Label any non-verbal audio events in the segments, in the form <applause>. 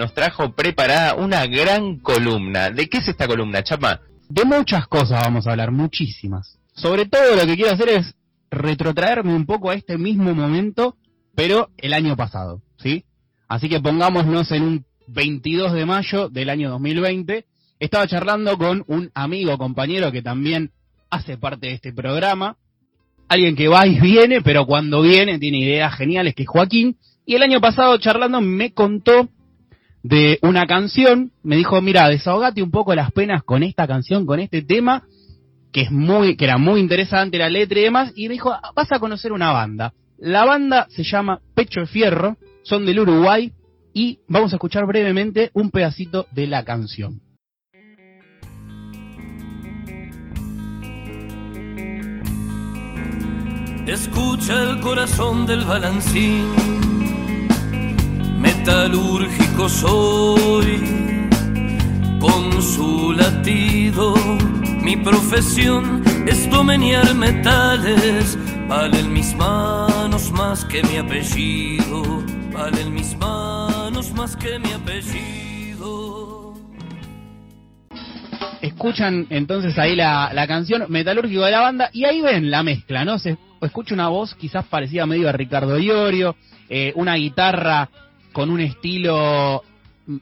nos trajo preparada una gran columna. ¿De qué es esta columna, Chapa? De muchas cosas vamos a hablar, muchísimas. Sobre todo lo que quiero hacer es retrotraerme un poco a este mismo momento, pero el año pasado, ¿sí? Así que pongámonos en un 22 de mayo del año 2020. Estaba charlando con un amigo, compañero que también hace parte de este programa. Alguien que va y viene, pero cuando viene tiene ideas geniales, que es Joaquín. Y el año pasado charlando me contó de una canción, me dijo, mira, desahogate un poco las penas con esta canción, con este tema, que es muy, que era muy interesante la letra y demás, y me dijo, vas a conocer una banda. La banda se llama Pecho de Fierro, son del Uruguay, y vamos a escuchar brevemente un pedacito de la canción. Escucha el corazón del balancín metalúrgico soy, con su latido, mi profesión es domeñar metales, valen mis manos más que mi apellido, valen mis manos más que mi apellido. Escuchan entonces ahí la, la canción Metalúrgico de la banda y ahí ven la mezcla, ¿no? Se escucha una voz quizás parecida medio a Ricardo Iorio, eh, una guitarra con un estilo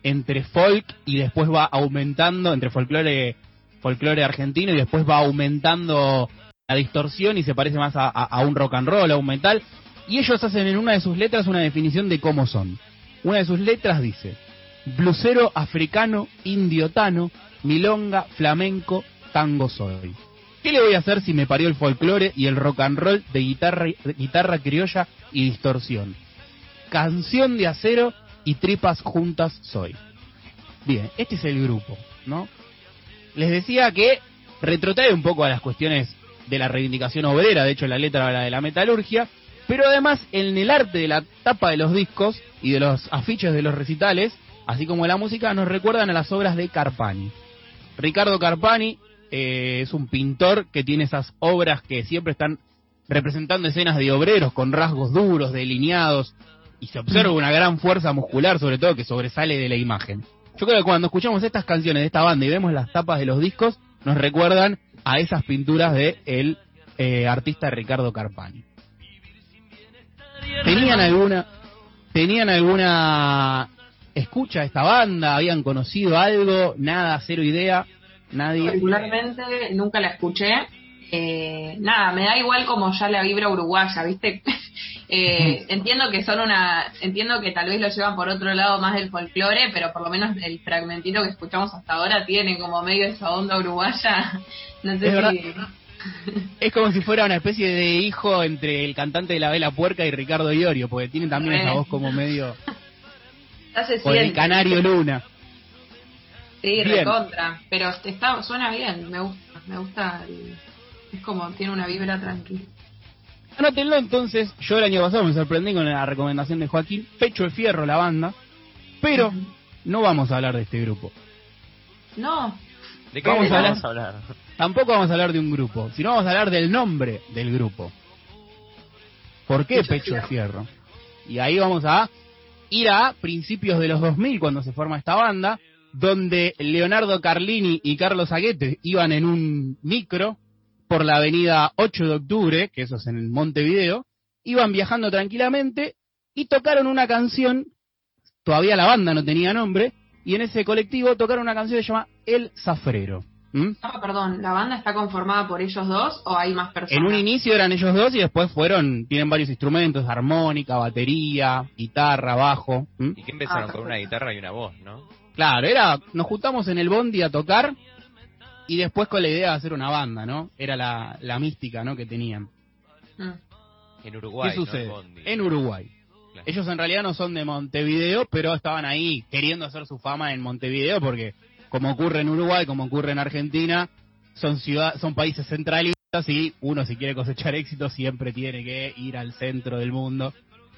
entre folk y después va aumentando, entre folclore, folclore argentino y después va aumentando la distorsión y se parece más a, un rock and roll, a un metal. Y ellos hacen en una de sus letras una definición de cómo son. Una de sus letras dice, blusero africano, indiotano, milonga, flamenco, tango soy. ¿Qué le voy a hacer si me parió el folclore y el rock and roll de guitarra, de guitarra criolla y distorsión? Canción de acero y tripas juntas soy. Bien, este es el grupo, ¿no? Les decía que retrotrae un poco a las cuestiones de la reivindicación obrera, de hecho la letra habla de la metalurgia, pero además en el arte de la tapa de los discos y de los afiches de los recitales, así como la música, nos recuerdan a las obras de Carpani. Ricardo Carpani eh, es un pintor que tiene esas obras que siempre están representando escenas de obreros con rasgos duros, delineados, y se observa una gran fuerza muscular, sobre todo, que sobresale de la imagen. Yo creo que cuando escuchamos estas canciones de esta banda y vemos las tapas de los discos, nos recuerdan a esas pinturas de el eh, artista Ricardo Carpani. ¿Tenían alguna, tenían alguna escucha a esta banda? ¿Habían conocido algo? Nada, cero idea. Nadie. Particularmente nunca la escuché. Eh, nada, me da igual como ya la vibra uruguaya, ¿viste? Eh, entiendo que son una, entiendo que tal vez lo llevan por otro lado más del folclore, pero por lo menos el fragmentito que escuchamos hasta ahora tiene como medio esa onda uruguaya. <laughs> No sé es si... <laughs> Es como si fuera una especie de hijo entre el cantante de la Vela Puerca y Ricardo Iorio, porque tiene también esa voz como medio... <laughs> O el. Canario Luna. Sí, Bien. recontra. Pero está, suena bien, me gusta. Me gusta. el- es como, tiene una vibra tranquila. Anótenlo entonces, yo el año pasado me sorprendí con la recomendación de Joaquín, Pecho de Fierro, la banda, pero no vamos a hablar de este grupo. No, ¿De qué Vamos vamos, a a hablar-? Tampoco vamos a hablar de un grupo, sino vamos a hablar del nombre del grupo. ¿Por qué Pecho de Pecho de Fierro? Y ahí vamos a ir a principios de los 2000 cuando se forma esta banda, donde Leonardo Carlini y Carlos Aguete iban en un micro por la avenida 8 de octubre, que eso es en Montevideo, iban viajando tranquilamente y tocaron una canción, todavía la banda no tenía nombre, y en ese colectivo tocaron una canción que se llama El Zafrero. ¿Mm? Ah, perdón, ¿la banda está conformada por ellos dos o hay más personas? En un inicio eran ellos dos y después fueron, tienen varios instrumentos, armónica, batería, guitarra, bajo. Y que empezaron Ah, con una guitarra y una voz, ¿no? Claro, era, nos juntamos en el bondi a tocar y después con la idea de hacer una banda, ¿no? Era la, la mística, ¿no? Que tenían. Mm. En Uruguay, ¿Qué ¿no? sucede? Bondi. En Uruguay. Claro. Ellos en realidad no son de Montevideo, pero estaban ahí queriendo hacer su fama en Montevideo porque como ocurre en Uruguay, como ocurre en Argentina, son ciudad, son países centralistas y uno si quiere cosechar éxito siempre tiene que ir al centro del mundo.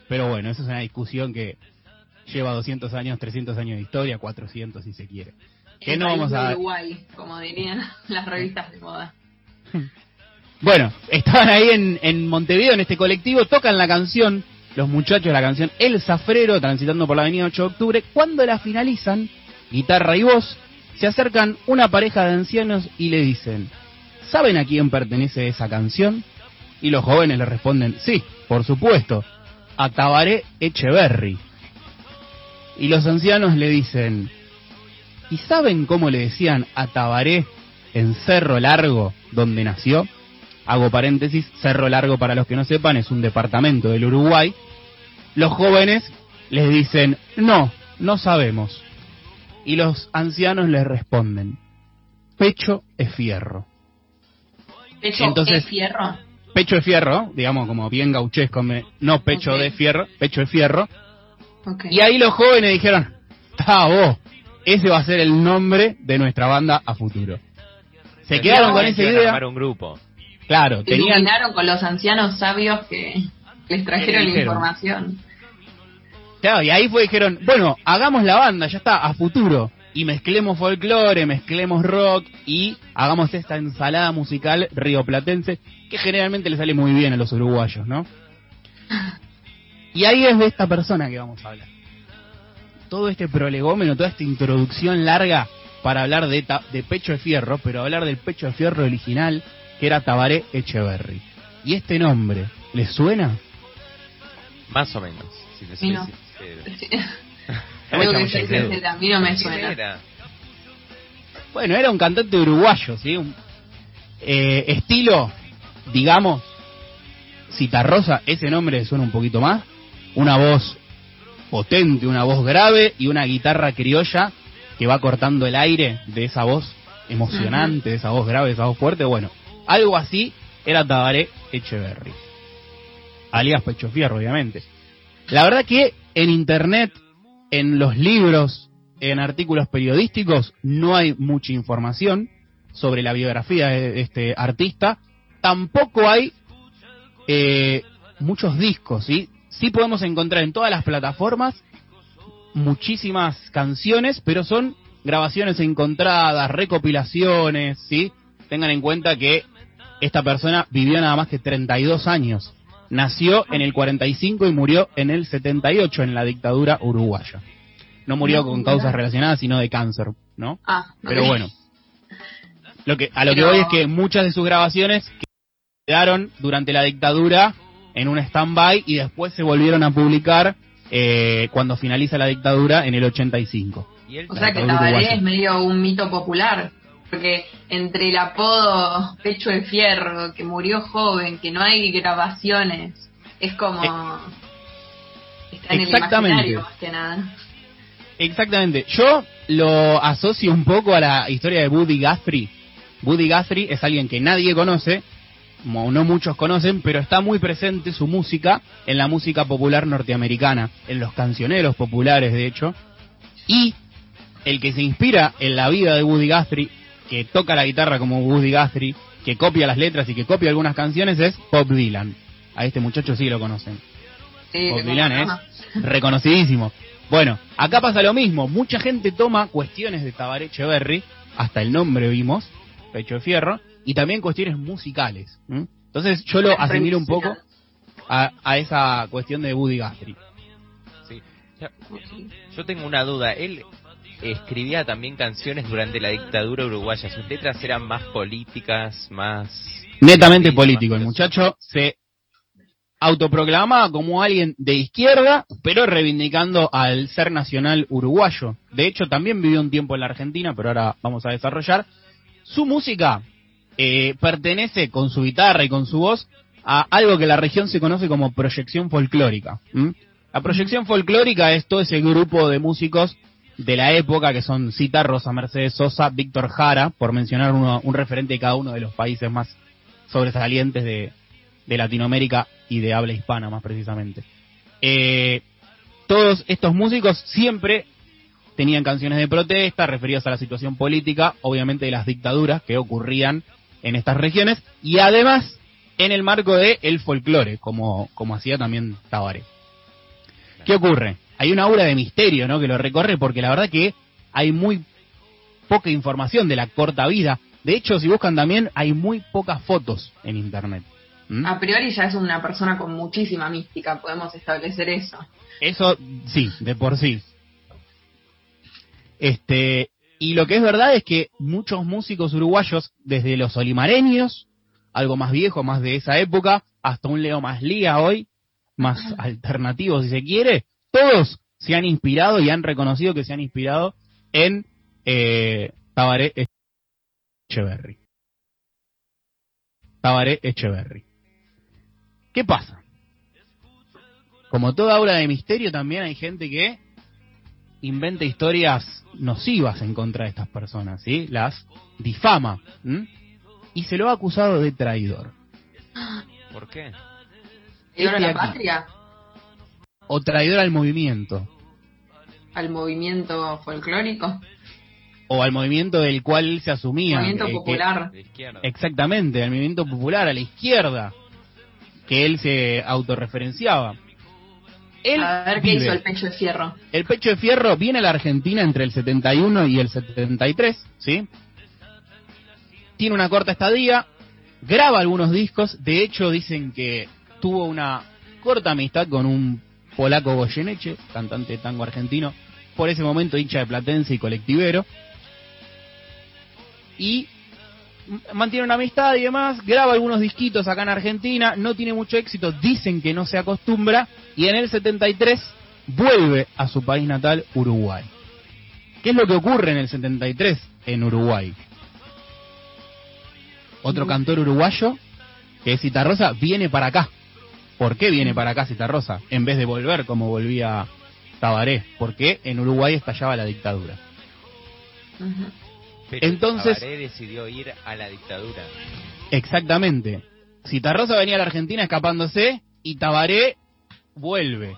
Pero bueno, esa es una discusión que lleva 200 años, 300 años de historia, 400 si se quiere. Que El no país vamos de a Uruguay, como dirían <laughs> las revistas de moda. Bueno, estaban ahí en, en Montevideo, en este colectivo, tocan la canción, los muchachos, la canción El Zafrero, transitando por la avenida 8 de octubre. Cuando la finalizan, guitarra y voz, se acercan una pareja de ancianos y le dicen, ¿saben a quién pertenece esa canción? Y los jóvenes le responden, sí, por supuesto, a Tabaré Echeverry. Y los ancianos le dicen, ¿y saben cómo le decían a Tabaré en Cerro Largo, donde nació? Hago paréntesis, Cerro Largo, para los que no sepan, es un departamento del Uruguay. Los jóvenes les dicen, no, no sabemos. Y los ancianos les responden, pecho es fierro. Pecho Entonces- es fierro. Pecho de fierro, digamos como bien gauchesco, no pecho de fierro, pecho de fierro. Y ahí los jóvenes dijeron, está vos, ese va a ser el nombre de nuestra banda a futuro. Se quedaron con esa idea. un grupo. Claro, tenían con los ancianos sabios que les trajeron la información. Claro, y ahí fue dijeron, bueno, hagamos la banda, ya está, a futuro. Y mezclemos folclore, mezclemos rock y hagamos esta ensalada musical rioplatense que generalmente le sale muy bien a los uruguayos, ¿no? <laughs> Y ahí es de esta persona que vamos a hablar. Todo este prolegómeno, toda esta introducción larga para hablar de, ta- de Pecho de Fierro, pero hablar del Pecho de Fierro original, que era Tabaré Echeverry. ¿Y este nombre, ¿le suena? Más o menos. Si soy Sí, no. sincero. Que <laughs> a mí no me ¿Quién suena. era? Bueno, era un cantante uruguayo, ¿sí? Un, eh, estilo, digamos, Citarrosa, ese nombre suena un poquito más. Una voz potente, una voz grave y una guitarra criolla que va cortando el aire de esa voz emocionante, de esa voz grave, de esa voz fuerte. Bueno, algo así era Tabaré Echeverry. Alias Pecho Fierro, obviamente. La verdad que en internet, en los libros, en artículos periodísticos, no hay mucha información sobre la biografía de este artista. Tampoco hay eh, muchos discos, ¿sí? Sí podemos encontrar en todas las plataformas muchísimas canciones, pero son grabaciones encontradas, recopilaciones, ¿sí? Tengan en cuenta que esta persona vivió nada más que 32 años. Nació en el 45 y murió en el 78 en la dictadura uruguaya. No murió con causas relacionadas, sino de cáncer, ¿no? Ah, Pero bueno, lo que a lo que voy es que muchas de sus grabaciones quedaron durante la dictadura en un stand-by y después se volvieron a publicar eh, cuando finaliza la dictadura en el 85. Y él O sea que Tabaré uruguayo. es medio un mito popular. Porque entre el apodo Pecho de Fierro, que murió joven, que no hay grabaciones, es como. está en el Exactamente. imaginario más que nada. Exactamente. Yo lo asocio un poco a la historia de Buddy Guthrie. Buddy Guthrie es alguien que nadie conoce, no muchos conocen, pero está muy presente su música en la música popular norteamericana, en los cancioneros populares, de hecho. Y el que se inspira en la vida de Woody Guthrie, que toca la guitarra como Woody Guthrie, que copia las letras y que copia algunas canciones, es Bob Dylan. A este muchacho sí lo conocen. Sí, Bob Dylan es reconocidísimo. Bueno, acá pasa lo mismo. Mucha gente toma cuestiones de Tabaré Echeverry, hasta el nombre vimos, Pecho de Fierro, y también cuestiones musicales. ¿m? Entonces yo lo asimilo un poco a, a esa cuestión de Woody Guthrie. Sí. Yo tengo una duda. Él escribía también canciones durante la dictadura uruguaya. Sus letras eran más políticas, más... Netamente político. El muchacho se autoproclamaba como alguien de izquierda, pero reivindicando al ser nacional uruguayo. De hecho, también vivió un tiempo en la Argentina, pero ahora vamos a desarrollar. Su música eh, pertenece con su guitarra y con su voz a algo que la región se conoce como proyección folclórica. La proyección folclórica es todo ese grupo de músicos de la época que son Cita, Rosa Mercedes Sosa, Víctor Jara, por mencionar uno, un referente de cada uno de los países más sobresalientes de, de Latinoamérica y de habla hispana más precisamente. Eh, todos estos músicos siempre tenían canciones de protesta referidas a la situación política, obviamente de las dictaduras que ocurrían en estas regiones, y además en el marco de el folclore, como, como hacía también Tabaré. ¿Qué ocurre? Hay una aura de misterio, ¿no? Que lo recorre porque la verdad que hay muy poca información de la corta vida. De hecho, si buscan también, hay muy pocas fotos en internet. ¿Mm? A priori ya es una persona con muchísima mística, podemos establecer eso. Eso sí, de por sí. Este, y lo que es verdad es que muchos músicos uruguayos, desde los olimareños, algo más viejo, más de esa época, hasta un Leo más Lía hoy, más alternativo si se quiere, todos se han inspirado y han reconocido que se han inspirado en eh, Tabaré Echeverry. Tabaré Echeverry. ¿Qué pasa? Como toda aura de misterio, también hay gente que inventa historias nocivas en contra de estas personas, ¿sí? Las difama. Y se lo ha acusado de traidor. ¿Por qué? ¿Traidor a Este la aquí. patria? O traidor al movimiento. ¿Al movimiento folclórico? O al movimiento del cual él se asumía. Movimiento eh, que- popular. Exactamente, al movimiento popular, a la izquierda, que él se autorreferenciaba. Él A ver qué vive- hizo el pecho de fierro. el pecho de fierro viene a la Argentina entre el 71 y el 73, ¿sí? Tiene una corta estadía, graba algunos discos, de hecho dicen que tuvo una corta amistad con un polaco Goyeneche, cantante de tango argentino, por ese momento hincha de Platense y colectivero. Y mantiene una amistad y demás, graba algunos disquitos acá en Argentina, no tiene mucho éxito, dicen que no se acostumbra, y en el 73 vuelve a su país natal, Uruguay. ¿Qué es lo que ocurre en el 73 en Uruguay? Otro cantor uruguayo, que es Citarrosa, viene para acá. ¿Por qué viene para acá Citarrosa? En vez de volver como volvía Tabaré. Porque en Uruguay estallaba la dictadura. Pero Entonces- Tabaré decidió ir a la dictadura. Exactamente. Citarrosa venía a la Argentina escapándose y Tabaré vuelve.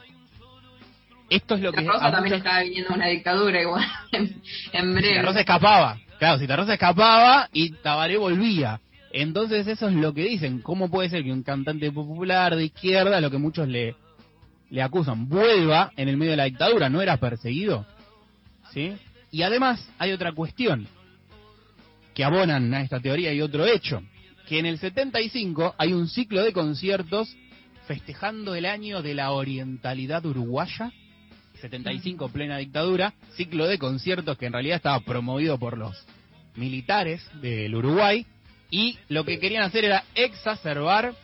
Esto es lo que La Rosa a también muchos- estaba viviendo una dictadura igual, <laughs> en, en breve. Citarrosa escapaba. Claro, Citarrosa escapaba y Tabaré volvía. Entonces eso es lo que dicen. ¿Cómo puede ser que un cantante popular de izquierda, lo que muchos le, le acusan, vuelva en el medio de la dictadura? ¿No era perseguido? ¿Sí? Y además hay otra cuestión que abonan a esta teoría y otro hecho. Que en el 75 hay un ciclo de conciertos festejando el año de la orientalidad uruguaya 75 plena dictadura, ciclo de conciertos que en realidad estaba promovido por los militares del Uruguay y lo que querían hacer era exacerbar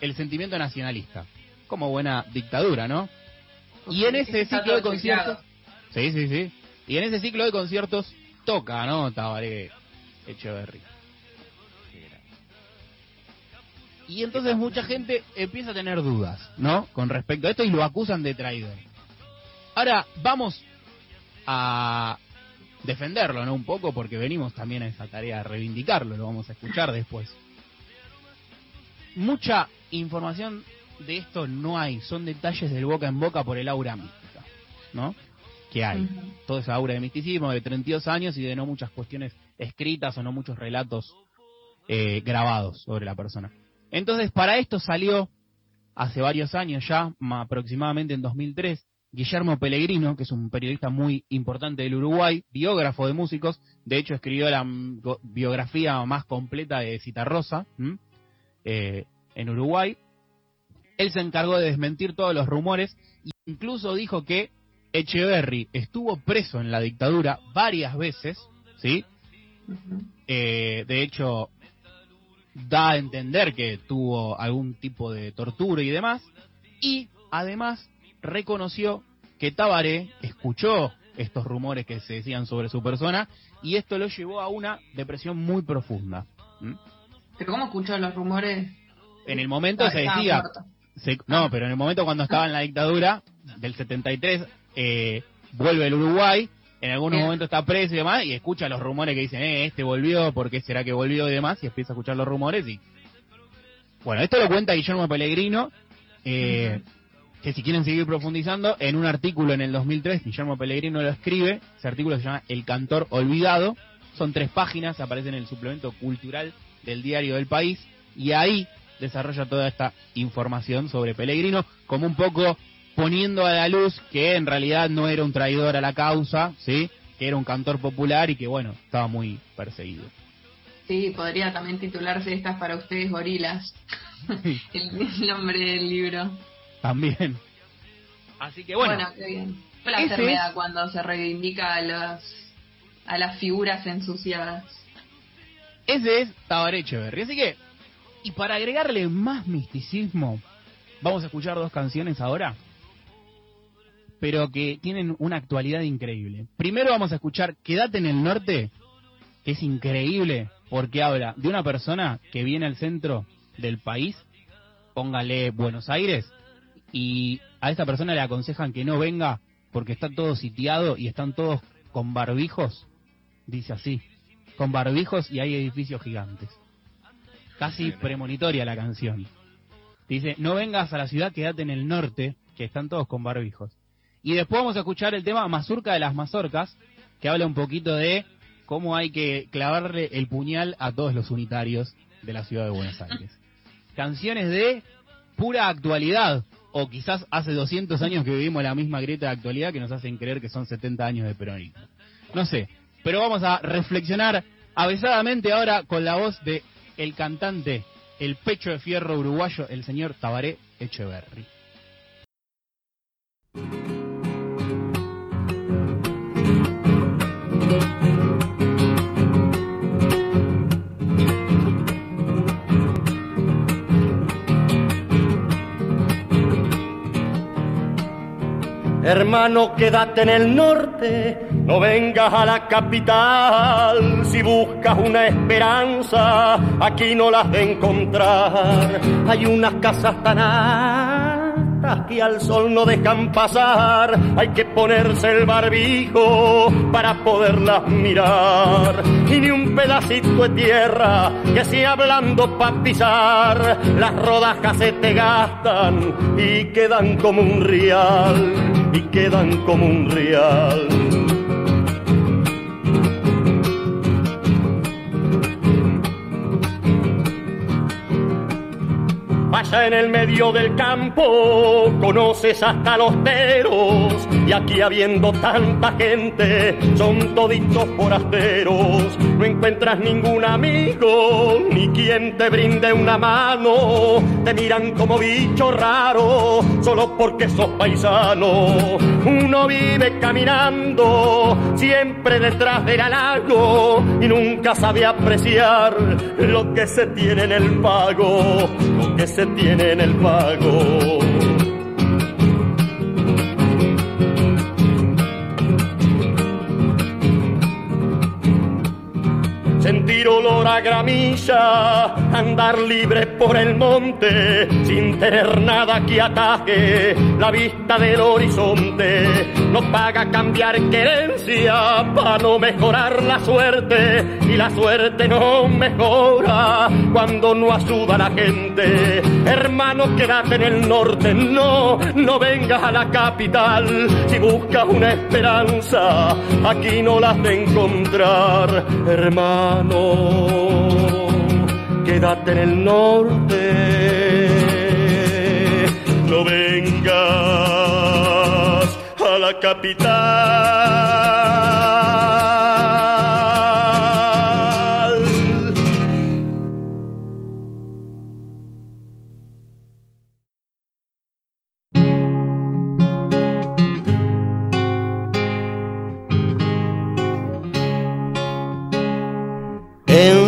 el sentimiento nacionalista, como buena dictadura, ¿no? Y en ese ciclo de conciertos, sí, sí, sí, y en ese ciclo de conciertos toca, ¿no? Tabaré Echeverry. Y entonces mucha gente empieza a tener dudas, ¿no? Con respecto a esto y lo acusan de traidor. Ahora vamos a defenderlo, ¿no? Un poco porque venimos también a esa tarea de reivindicarlo, lo vamos a escuchar después. Mucha información de esto no hay, son detalles del boca en boca por el aura mística, ¿no? Que hay. Ujú. Todo ese aura de misticismo de 32 años y de no muchas cuestiones escritas o no muchos relatos eh, grabados sobre la persona. Entonces, para esto salió hace varios años ya, ma- aproximadamente en 2003, Guillermo Pellegrino, que es un periodista muy importante del Uruguay, biógrafo de músicos, de hecho escribió la mm, biografía más completa de Citarrosa eh, en Uruguay. Él se encargó de desmentir todos los rumores e incluso dijo que Echeverry estuvo preso en la dictadura varias veces, ¿sí? Eh, de hecho, da a entender que tuvo algún tipo de tortura y demás. Y además reconoció que Tabaré escuchó estos rumores que se decían sobre su persona y esto lo llevó a una depresión muy profunda. ¿Mm? Pero ¿cómo escuchó los rumores? En el momento Ah, se decía, se- no, pero en el momento cuando estaba en la dictadura del 73, eh, vuelve el Uruguay, en algunos momentos está preso y demás, y escucha los rumores que dicen, eh, este volvió, ¿por qué será que volvió y demás? Y empieza a escuchar los rumores y... Bueno, esto lo cuenta Guillermo Pellegrino, eh, que si quieren seguir profundizando, en un artículo en el 2003, Guillermo Pellegrino lo escribe, ese artículo se llama El cantor olvidado, son tres páginas, aparece en el suplemento cultural del diario del país, y ahí desarrolla toda esta información sobre Pellegrino, como un poco poniendo a la luz que en realidad no era un traidor a la causa, ¿sí? que era un cantor popular y que, bueno, estaba muy perseguido. Sí, podría también titularse Estas para ustedes, gorilas. <laughs> el, nombre del libro. También. Así que bueno. Bueno, qué bien. Placer me da cuando se reivindica a, los, a las figuras ensuciadas. Ese es Tabaré Echeverry. Así que, y para agregarle más misticismo, vamos a escuchar dos canciones ahora, pero que tienen una actualidad increíble. Primero vamos a escuchar Quédate en el Norte, que es increíble, porque habla de una persona que viene al centro del país, póngale Buenos Aires, y a esta persona le aconsejan que no venga porque está todo sitiado y están todos con barbijos, dice así, con barbijos y hay edificios gigantes. Casi premonitoria la canción. Dice, no vengas a la ciudad, quédate en el norte, que están todos con barbijos. Y después vamos a escuchar el tema Mazurca de las Mazorcas, que habla un poquito de cómo hay que clavarle el puñal a todos los unitarios de la ciudad de Buenos Aires. Canciones de pura actualidad, o quizás hace 200 años que vivimos la misma grieta de actualidad que nos hacen creer que son 70 años de peronismo. No sé, pero vamos a reflexionar avisadamente ahora con la voz de el cantante, el pecho de fierro uruguayo, el señor Tabaré Echeverry. Hermano, quédate en el norte, no vengas a la capital. Si buscas una esperanza, aquí no las de encontrar. Hay unas casas tan altas que al sol no dejan pasar. Hay que ponerse el barbijo para poderlas mirar. Y ni un pedacito de tierra que sea blando para pisar. Las rodajas se te gastan y quedan como un rial y quedan como un real. En el medio del campo, conoces hasta los teros y aquí habiendo tanta gente, son toditos forasteros. No encuentras ningún amigo, ni quien te brinde una mano. Te miran como bicho raro, solo porque sos paisano. Uno vive caminando, siempre detrás del halago, y nunca sabe apreciar lo que se tiene en el pago, tiene en el pago. sentir olor a gramilla, andar libre por el monte, sin tener nada que ataque la vista del horizonte. No paga cambiar querencia para no mejorar la suerte, y la suerte no mejora cuando no ayuda la gente. Hermano, quédate en el norte, no, no vengas a la capital. Si buscas una esperanza, aquí no las de encontrar, hermano quédate en el norte, no vengas a la capital.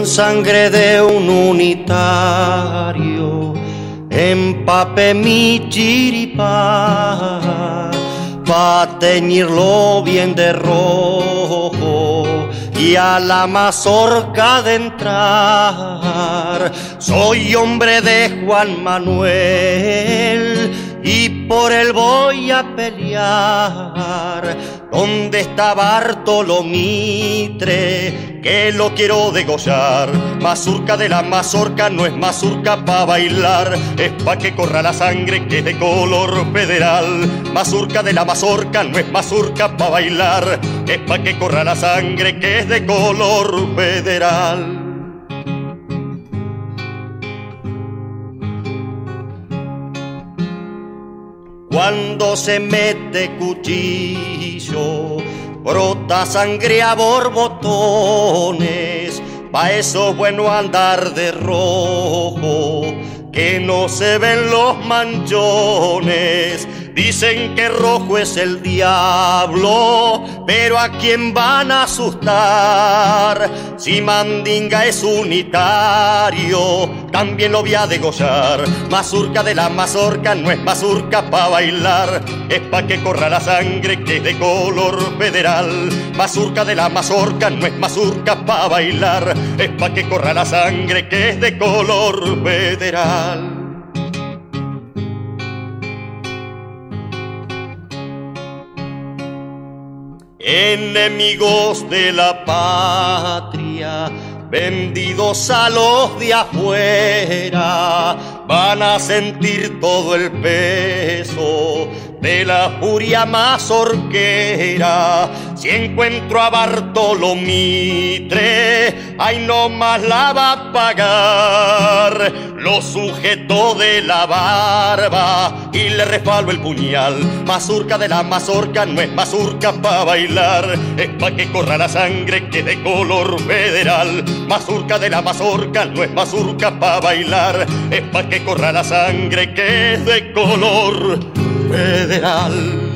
Sangre de un unitario, empape mi chiripá, pa' teñirlo bien de rojo y a la mazorca de entrar. Soy hombre de Juan Manuel y por él voy a pelear ¿Dónde está Bartolo Mitre? Que lo quiero degollar. Mazurca de la mazorca no es mazurca pa' bailar, es pa' que corra la sangre que es de color federal. Mazurca de la mazorca no es mazurca pa' bailar, es pa' que corra la sangre que es de color federal. Cuando se mete cuchillo, brota sangre a borbotones. Pa' eso bueno andar de rojo, que no se ven los manchones. Dicen que rojo es el diablo, pero a quién van a asustar. Si Mandinga es unitario, también lo voy a degollar. Mazurca de la mazorca no es mazurca pa' bailar, es pa' que corra la sangre que es de color federal. Mazurca de la mazorca no es mazurca pa' bailar, es pa' que corra la sangre que es de color federal. Enemigos de la patria, vendidos a los de afuera, van a sentir todo el peso de la furia mazorquera. Si encuentro a Bartolo Mitre, ay no más la va a pagar. Lo sujeto de la barba y le refalo el puñal. Mazurca de la mazorca no es mazurca pa' bailar, es pa' que corra la sangre que de color federal. Mazurca de la mazorca no es mazurca pa' bailar, es pa' que corra la sangre que es de color federal.